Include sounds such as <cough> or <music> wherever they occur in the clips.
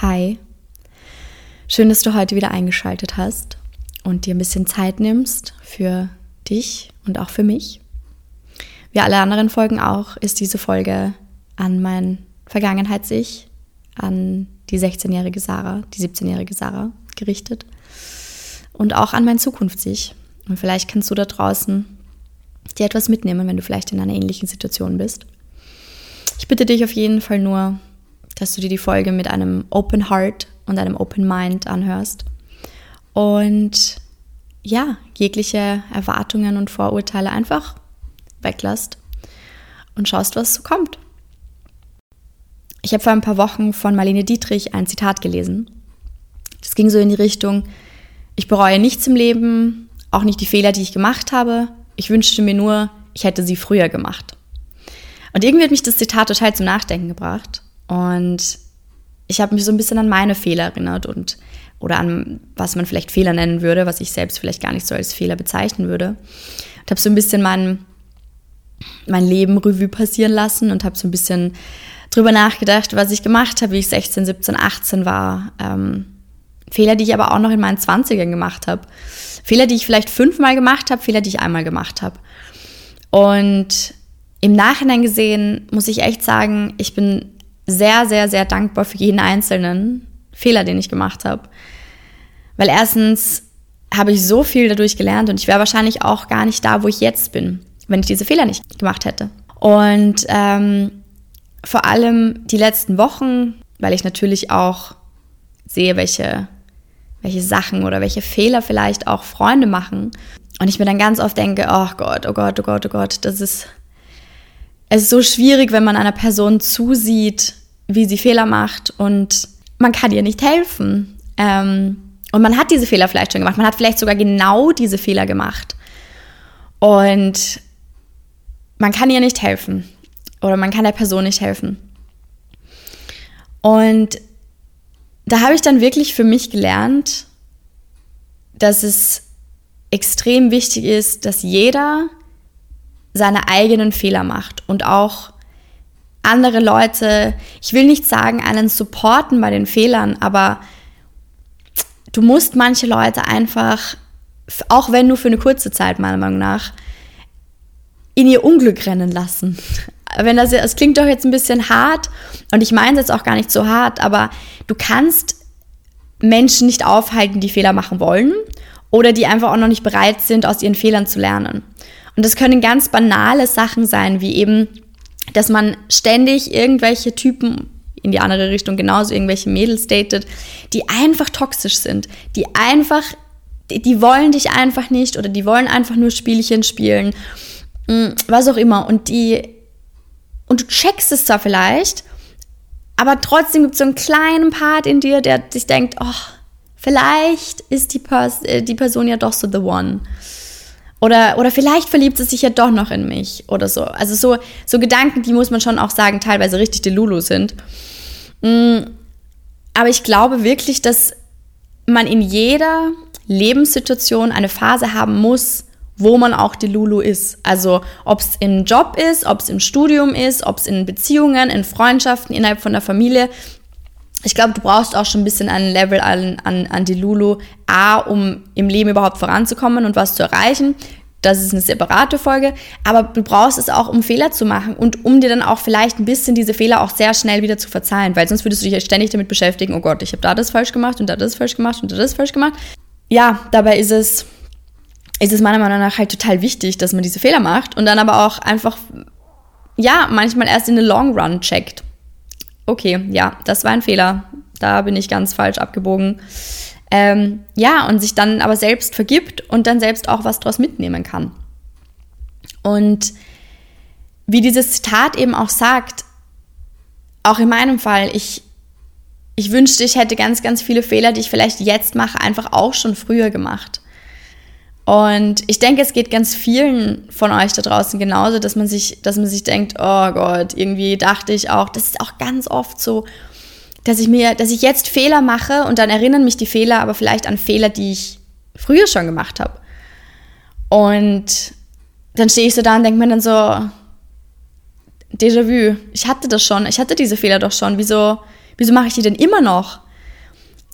Hi. Schön, dass du heute wieder eingeschaltet hast und dir ein bisschen Zeit nimmst für dich und auch für mich. Wie alle anderen Folgen auch, ist diese Folge an mein Vergangenheits-Ich, an die 16-jährige Sarah, die 17-jährige Sarah gerichtet und auch an mein Zukunfts-Ich. Und vielleicht kannst du da draußen dir etwas mitnehmen, wenn du vielleicht in einer ähnlichen Situation bist. Ich bitte dich auf jeden Fall nur, dass du dir die Folge mit einem Open Heart und einem Open Mind anhörst. Und ja, jegliche Erwartungen und Vorurteile einfach weglässt und schaust, was so kommt. Ich habe vor ein paar Wochen von Marlene Dietrich ein Zitat gelesen. Das ging so in die Richtung, ich bereue nichts im Leben, auch nicht die Fehler, die ich gemacht habe. Ich wünschte mir nur, ich hätte sie früher gemacht. Und irgendwie hat mich das Zitat total zum Nachdenken gebracht. Und ich habe mich so ein bisschen an meine Fehler erinnert und oder an was man vielleicht Fehler nennen würde, was ich selbst vielleicht gar nicht so als Fehler bezeichnen würde. Und habe so ein bisschen mein, mein Leben Revue passieren lassen und habe so ein bisschen drüber nachgedacht, was ich gemacht habe, wie ich 16, 17, 18 war. Ähm, Fehler, die ich aber auch noch in meinen 20ern gemacht habe. Fehler, die ich vielleicht fünfmal gemacht habe, Fehler, die ich einmal gemacht habe. Und im Nachhinein gesehen muss ich echt sagen, ich bin sehr, sehr, sehr dankbar für jeden einzelnen Fehler, den ich gemacht habe. Weil erstens habe ich so viel dadurch gelernt und ich wäre wahrscheinlich auch gar nicht da, wo ich jetzt bin, wenn ich diese Fehler nicht gemacht hätte. Und ähm, vor allem die letzten Wochen, weil ich natürlich auch sehe, welche, welche Sachen oder welche Fehler vielleicht auch Freunde machen. Und ich mir dann ganz oft denke, oh Gott, oh Gott, oh Gott, oh Gott, das ist, es ist so schwierig, wenn man einer Person zusieht, wie sie Fehler macht und man kann ihr nicht helfen. Ähm, und man hat diese Fehler vielleicht schon gemacht. Man hat vielleicht sogar genau diese Fehler gemacht. Und man kann ihr nicht helfen. Oder man kann der Person nicht helfen. Und da habe ich dann wirklich für mich gelernt, dass es extrem wichtig ist, dass jeder seine eigenen Fehler macht und auch andere Leute, ich will nicht sagen, einen supporten bei den Fehlern, aber du musst manche Leute einfach, auch wenn nur für eine kurze Zeit meiner Meinung nach, in ihr Unglück rennen lassen. <laughs> Wenn das, es klingt doch jetzt ein bisschen hart und ich meine es jetzt auch gar nicht so hart, aber du kannst Menschen nicht aufhalten, die Fehler machen wollen oder die einfach auch noch nicht bereit sind, aus ihren Fehlern zu lernen. Und das können ganz banale Sachen sein, wie eben dass man ständig irgendwelche Typen in die andere Richtung genauso irgendwelche Mädels datet, die einfach toxisch sind, die einfach, die, die wollen dich einfach nicht oder die wollen einfach nur Spielchen spielen, mm, was auch immer. Und die, und du checkst es zwar vielleicht, aber trotzdem gibt es so einen kleinen Part in dir, der sich denkt, oh, vielleicht ist die, Pers äh, die Person ja doch so the one. Oder, oder vielleicht verliebt es sich ja doch noch in mich oder so. Also so, so Gedanken, die muss man schon auch sagen, teilweise richtig Delulu sind. Mm, aber ich glaube wirklich, dass man in jeder Lebenssituation eine Phase haben muss, wo man auch Delulu ist. Also ob es im Job ist, ob es im Studium ist, ob es in Beziehungen, in Freundschaften, innerhalb von der Familie. Ich glaube, du brauchst auch schon ein bisschen ein Level an, an, an Delulu, A, um im Leben überhaupt voranzukommen und was zu erreichen. Das ist eine separate Folge. Aber du brauchst es auch, um Fehler zu machen und um dir dann auch vielleicht ein bisschen diese Fehler auch sehr schnell wieder zu verzeihen. Weil sonst würdest du dich ja ständig damit beschäftigen, oh Gott, ich habe da das falsch gemacht und da das falsch gemacht und da das falsch gemacht. Ja, dabei ist es, ist es meiner Meinung nach halt total wichtig, dass man diese Fehler macht und dann aber auch einfach, ja, manchmal erst in den Long Run checkt okay, ja, das war ein Fehler. Da bin ich ganz falsch abgebogen. Ähm, ja, und sich dann aber selbst vergibt und dann selbst auch was draus mitnehmen kann. Und wie dieses Zitat eben auch sagt, auch in meinem Fall, ich, ich wünschte, ich hätte ganz, ganz viele Fehler, die ich vielleicht jetzt mache, einfach auch schon früher gemacht. Und ich denke, es geht ganz vielen von euch da draußen genauso, dass man sich, dass man sich denkt, oh Gott, irgendwie dachte ich auch, das ist auch ganz oft so, dass ich mir, dass ich jetzt Fehler mache und dann erinnern mich die Fehler, aber vielleicht an Fehler, die ich früher schon gemacht habe. Und dann stehe ich so da und denke mir dann so, Déjà-vu, ich hatte das schon, ich hatte diese Fehler doch schon, wieso, wieso mache ich die denn immer noch?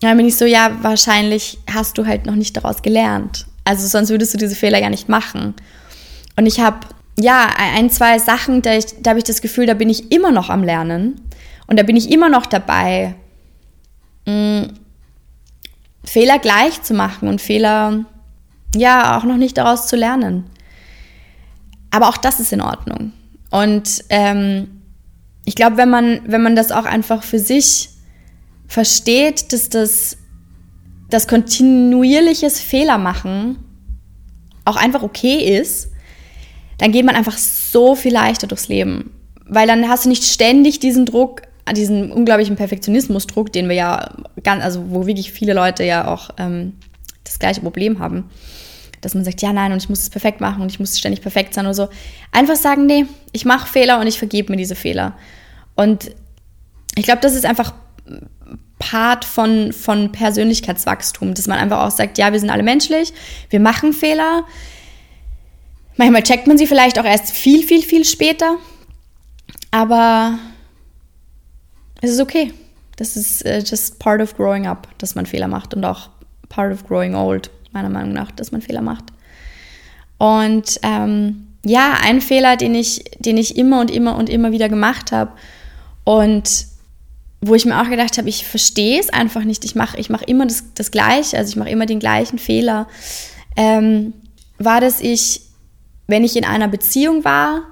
dann bin ich so, ja, wahrscheinlich hast du halt noch nicht daraus gelernt. Also sonst würdest du diese Fehler ja nicht machen. Und ich habe, ja, ein, zwei Sachen, da, da habe ich das Gefühl, da bin ich immer noch am Lernen. Und da bin ich immer noch dabei, mh, mm, Fehler gleich zu machen und Fehler, ja, auch noch nicht daraus zu lernen. Aber auch das ist in Ordnung. Und ähm, ich glaube, wenn man, wenn man das auch einfach für sich versteht, dass das, das kontinuierliches Fehlermachen auch einfach okay ist, dann geht man einfach so viel leichter durchs Leben. Weil dann hast du nicht ständig diesen Druck, diesen unglaublichen Perfektionismusdruck, den wir ja ganz, also wo wirklich viele Leute ja auch ähm, das gleiche Problem haben. Dass man sagt, ja, nein, und ich muss es perfekt machen und ich muss ständig perfekt sein oder so. Einfach sagen, nee, ich mache Fehler und ich vergebe mir diese Fehler. Und ich glaube, das ist einfach Part von, von Persönlichkeitswachstum, dass man einfach auch sagt, ja, wir sind alle menschlich, wir machen Fehler. Manchmal checkt man sie vielleicht auch erst viel, viel, viel später. Aber es ist okay. Das ist uh, just part of growing up, dass man Fehler macht und auch part of growing old, meiner Meinung nach, dass man Fehler macht. Und ähm, ja, ein Fehler, den ich, den ich immer und immer und immer wieder gemacht habe und wo ich mir auch gedacht habe, ich verstehe es einfach nicht. Ich mache ich mach immer das, das Gleiche, also ich mache immer den gleichen Fehler. Ähm, war, dass ich, wenn ich in einer Beziehung war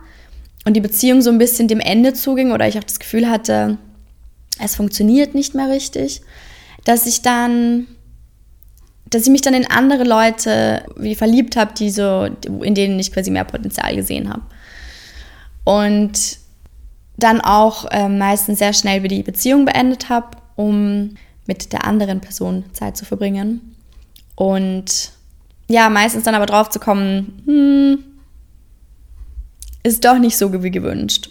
und die Beziehung so ein bisschen dem Ende zuging oder ich auch das Gefühl hatte, es funktioniert nicht mehr richtig, dass ich dann, dass ich mich dann in andere Leute wie verliebt habe, die so, in denen ich quasi mehr Potenzial gesehen habe. Und dann auch äh, meistens sehr schnell wieder die Beziehung beendet habe, um mit der anderen Person Zeit zu verbringen. Und ja, meistens dann aber drauf zu kommen, hm, ist doch nicht so wie gewünscht,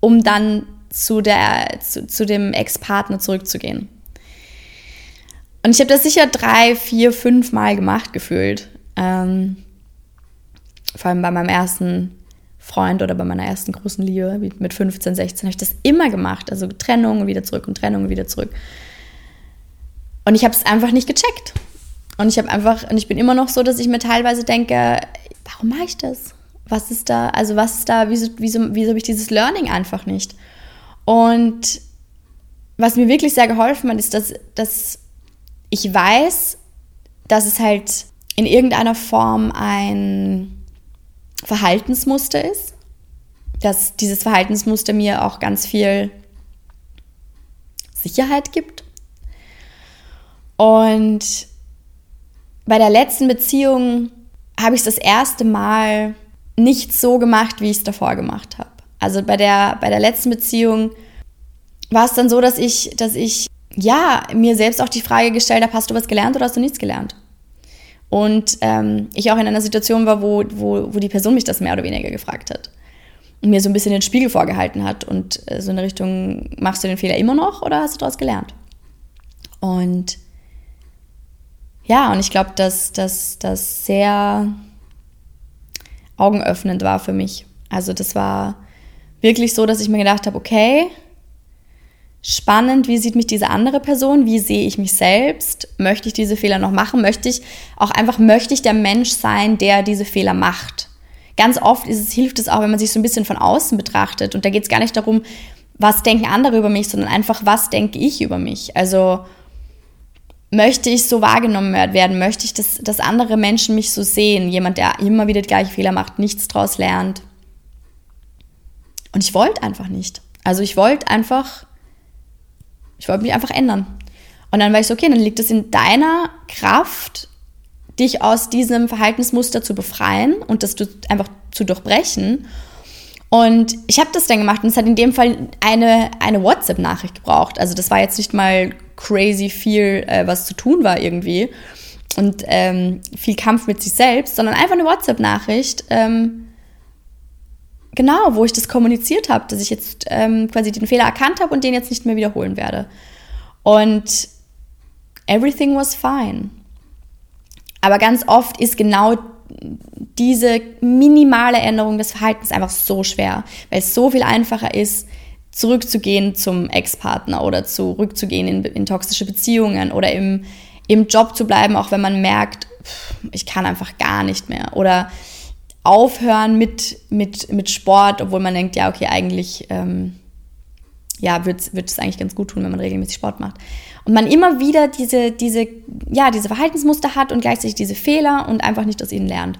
um dann zu, der, zu, zu dem Ex-Partner zurückzugehen. Und ich habe das sicher drei, vier, fünf Mal gemacht gefühlt. Ähm, vor allem bei meinem ersten Freund oder bei meiner ersten großen Liebe, mit 15, 16, habe ich das immer gemacht. Also Trennung, wieder zurück und Trennung, wieder zurück. Und ich habe es einfach nicht gecheckt. Und ich habe einfach, und ich bin immer noch so, dass ich mir teilweise denke, warum mache ich das? Was ist da, also was ist da, wieso, wieso, wieso habe ich dieses Learning einfach nicht? Und was mir wirklich sehr geholfen hat, ist, dass, dass ich weiß, dass es halt in irgendeiner Form ein Verhaltensmuster ist, dass dieses Verhaltensmuster mir auch ganz viel Sicherheit gibt. Und bei der letzten Beziehung habe ich es das erste Mal nicht so gemacht, wie ich es davor gemacht habe. Also bei der, bei der letzten Beziehung war es dann so, dass ich, dass ich ja mir selbst auch die Frage gestellt habe, hast du was gelernt oder hast du nichts gelernt? Und ähm, ich auch in einer Situation war, wo, wo, wo die Person mich das mehr oder weniger gefragt hat. Und mir so ein bisschen den Spiegel vorgehalten hat und äh, so in der Richtung, machst du den Fehler immer noch oder hast du daraus gelernt? Und ja, und ich glaube, dass das sehr augenöffnend war für mich. Also das war wirklich so, dass ich mir gedacht habe, okay, spannend, wie sieht mich diese andere Person, wie sehe ich mich selbst, möchte ich diese Fehler noch machen, möchte ich auch einfach, möchte ich der Mensch sein, der diese Fehler macht. Ganz oft es, hilft es auch, wenn man sich so ein bisschen von außen betrachtet und da geht es gar nicht darum, was denken andere über mich, sondern einfach, was denke ich über mich. Also möchte ich so wahrgenommen werden, möchte ich, dass, dass andere Menschen mich so sehen, jemand, der immer wieder die gleichen Fehler macht, nichts draus lernt. Und ich wollte einfach nicht. Also ich wollte einfach ich wollte mich einfach ändern. Und dann war ich so, okay, dann liegt es in deiner Kraft, dich aus diesem Verhaltensmuster zu befreien und das einfach zu durchbrechen. Und ich habe das dann gemacht und es hat in dem Fall eine, eine WhatsApp-Nachricht gebraucht. Also das war jetzt nicht mal crazy viel, äh, was zu tun war irgendwie und ähm, viel Kampf mit sich selbst, sondern einfach eine WhatsApp-Nachricht, ähm, Genau, wo ich das kommuniziert habe, dass ich jetzt ähm, quasi den Fehler erkannt habe und den jetzt nicht mehr wiederholen werde. Und everything was fine. Aber ganz oft ist genau diese minimale Änderung des Verhaltens einfach so schwer, weil es so viel einfacher ist, zurückzugehen zum Ex-Partner oder zurückzugehen in, in toxische Beziehungen oder im, im Job zu bleiben, auch wenn man merkt, ich kann einfach gar nicht mehr. Oder aufhören mit, mit, mit Sport, obwohl man denkt, ja, okay, eigentlich ähm, ja, wird es eigentlich ganz gut tun, wenn man regelmäßig Sport macht. Und man immer wieder diese, diese, ja, diese Verhaltensmuster hat und gleichzeitig diese Fehler und einfach nicht aus ihnen lernt.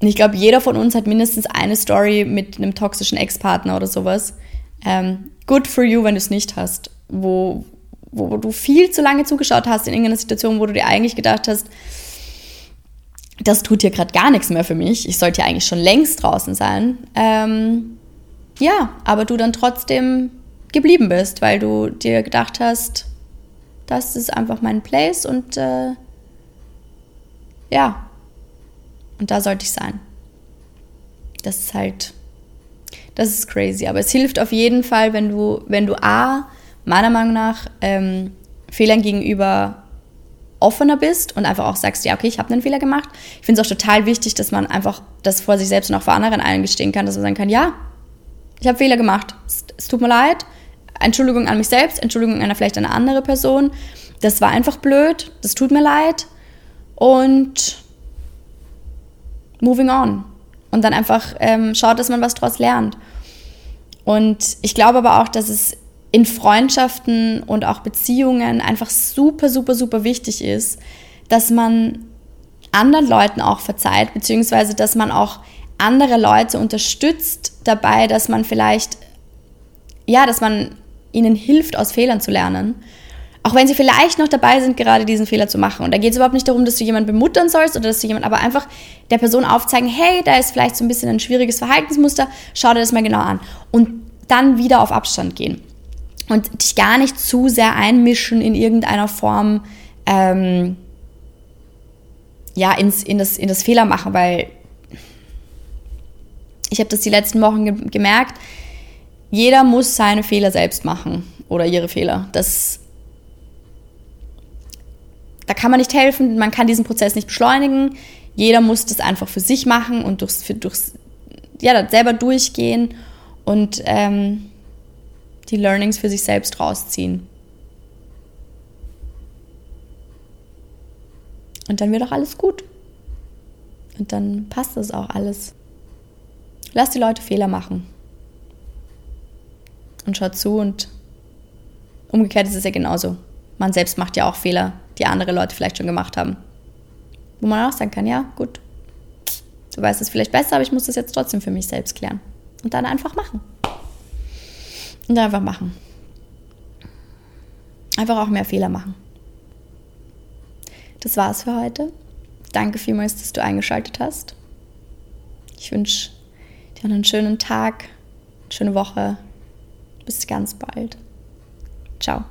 Und ich glaube, jeder von uns hat mindestens eine Story mit einem toxischen Ex-Partner oder sowas, ähm, good for you, wenn du es nicht hast, wo, wo du viel zu lange zugeschaut hast in irgendeiner Situation, wo du dir eigentlich gedacht hast, das tut hier gerade gar nichts mehr für mich, ich sollte ja eigentlich schon längst draußen sein. Ähm, ja, aber du dann trotzdem geblieben bist, weil du dir gedacht hast, das ist einfach mein Place und äh, ja, und da sollte ich sein. Das ist halt das ist crazy. Aber es hilft auf jeden Fall, wenn du, wenn du A, meiner Meinung nach, ähm, Fehlern gegenüber offener bist und einfach auch sagst, ja, okay, ich habe einen Fehler gemacht. Ich finde es auch total wichtig, dass man einfach das vor sich selbst und auch vor anderen eingestehen kann, dass man sagen kann, ja, ich habe Fehler gemacht. Es, es, tut mir leid. Entschuldigung an mich selbst, Entschuldigung an vielleicht eine andere Person. Das war einfach blöd. Das tut mir leid. Und moving on und dann einfach ähm, schaut, dass man was daraus lernt. Und ich glaube aber auch, dass es in Freundschaften und auch Beziehungen einfach super, super, super wichtig ist, dass man anderen Leuten auch verzeiht, beziehungsweise dass man auch andere Leute unterstützt dabei, dass man vielleicht, ja, dass man ihnen hilft, aus Fehlern zu lernen auch wenn sie vielleicht noch dabei sind, gerade diesen Fehler zu machen. Und da geht es überhaupt nicht darum, dass du jemanden bemuttern sollst oder dass du jemand, aber einfach der Person aufzeigen, hey, da ist vielleicht so ein bisschen ein schwieriges Verhaltensmuster, schau dir das mal genau an. Und dann wieder auf Abstand gehen. Und dich gar nicht zu sehr einmischen in irgendeiner Form, ähm, ja, ins, in, das, in das Fehler machen, weil ich habe das die letzten Wochen ge gemerkt, jeder muss seine Fehler selbst machen oder ihre Fehler. Das da kann man nicht helfen, man kann diesen Prozess nicht beschleunigen. Jeder muss das einfach für sich machen und durchs, für, durchs ja, selber durchgehen und ähm, die Learnings für sich selbst rausziehen. Und dann wird auch alles gut. Und dann passt das auch alles. Lass die Leute Fehler machen. Und schaut zu und umgekehrt ist es ja genauso. Man selbst macht ja auch Fehler die andere Leute vielleicht schon gemacht haben. Wo man auch sagen kann, ja, gut, du weißt es vielleicht besser, aber ich muss das jetzt trotzdem für mich selbst klären. Und dann einfach machen. Und einfach machen. Einfach auch mehr Fehler machen. Das war's für heute. Danke vielmals, dass du eingeschaltet hast. Ich wünsche dir einen schönen Tag, eine schöne Woche. Bis ganz bald. Ciao.